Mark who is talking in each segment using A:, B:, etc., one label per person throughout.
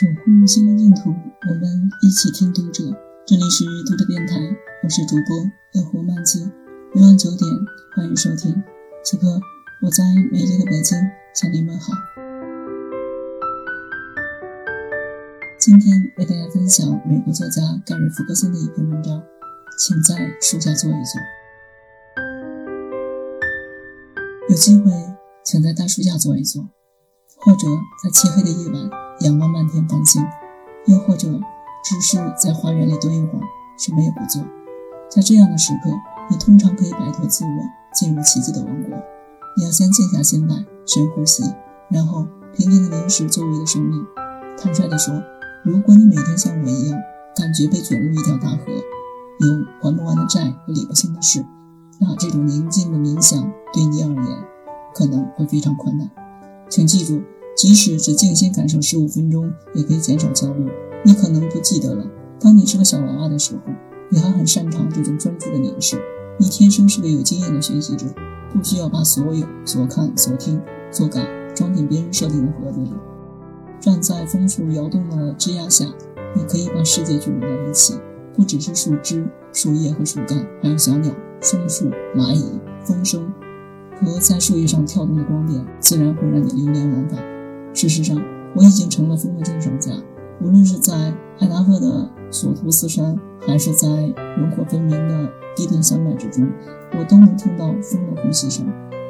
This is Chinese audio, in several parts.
A: 守护心灵净土，我们一起听读者。这里是读者电台，我是主播乐活漫记。每晚九点，欢迎收听。此刻我在美丽的北京向您问好。今天为大家分享美国作家盖瑞·福克森的一篇文章，请在树下坐一坐。有机会，请在大树下坐一坐，或者在漆黑的夜晚仰望漫天繁星，又或者只是在花园里蹲一会儿，什么也不做。在这样的时刻，你通常可以摆脱自我，进入奇迹的王国。你要先静下心来，深呼吸，然后平静地凝视周围的生命。坦率地说。如果你每天像我一样，感觉被卷入一条大河，有还不完的债和理不清的事，那这种宁静的冥想对你而言可能会非常困难。请记住，即使只静心感受十五分钟，也可以减少焦虑。你可能不记得了，当你是个小娃娃的时候，你还很擅长这种专注的凝视。你天生是个有经验的学习者，不需要把所有所看、所听、所感装进别人设定的盒子里。站在枫树摇动的枝桠下，你可以把世界聚拢在一起，不只是树枝、树叶和树干，还有小鸟、松树、蚂蚁、风声和在树叶上跳动的光点，自然会让你流连忘返。事实上，我已经成了风的鉴赏家。无论是在爱达荷的索图斯山，还是在轮廓分明的低顿山脉之中，我都能听到风的呼吸声。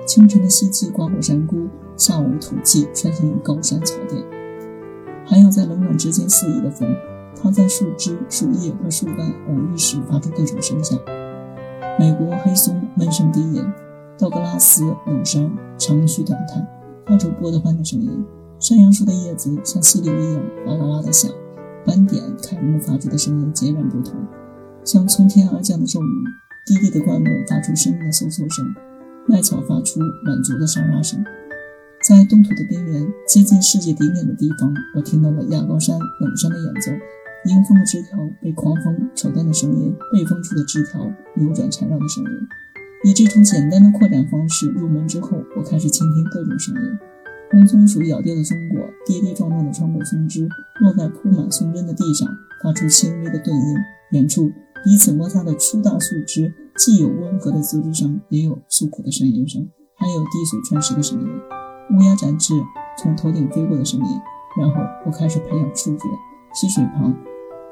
A: 清晨的吸气刮过山谷，下午吐气穿行于高山草甸。还有在冷暖之间肆意的风，它在树枝、树叶和树干偶遇时发出各种声响。美国黑松闷声低吟，道格拉斯冷杉长吁短叹，发出波德般的声音。山杨树的叶子像溪流一样哗啦啦地响，斑点开木发出的声音截然不同，像从天而降的骤雨。低低的灌木发出生命的嗖嗖声，麦草发出满足的沙沙声。在冻土的边缘，接近世界顶点的地方，我听到了亚高山冷杉的演奏，迎风的枝条被狂风扯断的声音，被风处的枝条扭转缠绕的声音。以这种简单的扩展方式入门之后，我开始倾听各种声音：红松鼠咬掉的松果，跌跌撞撞地穿过松枝，落在铺满松针的地上，发出轻微的顿音。远处彼此摩擦的粗大树枝，既有温和的滋滋声，也有诉苦的呻吟声，还有滴水穿石的声音。乌鸦展翅从头顶飞过的声音，然后我开始培养触觉。溪水旁，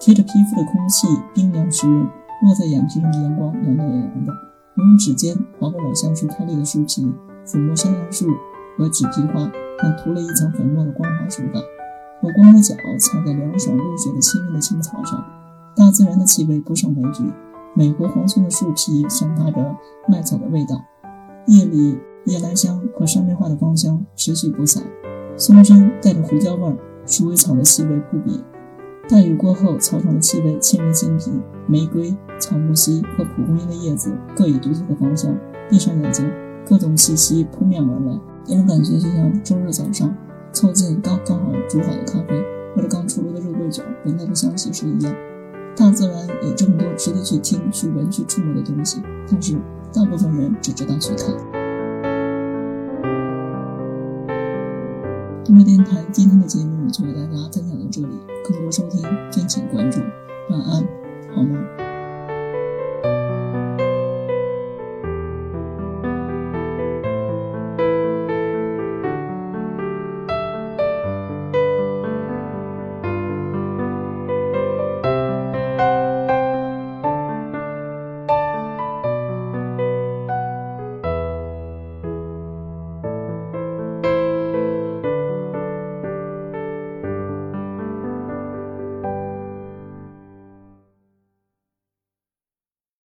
A: 贴着皮肤的空气冰凉湿润，落在眼皮上的阳光暖暖洋洋的。我用指尖划过老橡树开裂的树皮，抚摸山杨树和纸皮花但涂了一层粉末的光滑手感。我光着脚踩在凉爽入雪的清润的青草上，大自然的气味不胜枚举。美国黄松的树皮散发着麦草的味道。夜里。夜来香和山梅花的芳香持续不散，松针带着胡椒味儿，鼠尾草的气味扑鼻。大雨过后，草场的气味沁人心脾。玫瑰、草木樨和蒲公英的叶子各有独特的芳香。闭上眼睛，各种气息扑面而来，那种感觉就像周日早上凑近刚刚好煮好的咖啡，或者刚出炉的肉桂卷闻到的香气是一样。大自然有这么多值得去听、去闻、去触摸的东西，但是大部分人只知道去看。通过电台今天的节目就为大家分享到这里，更多收听敬请关注，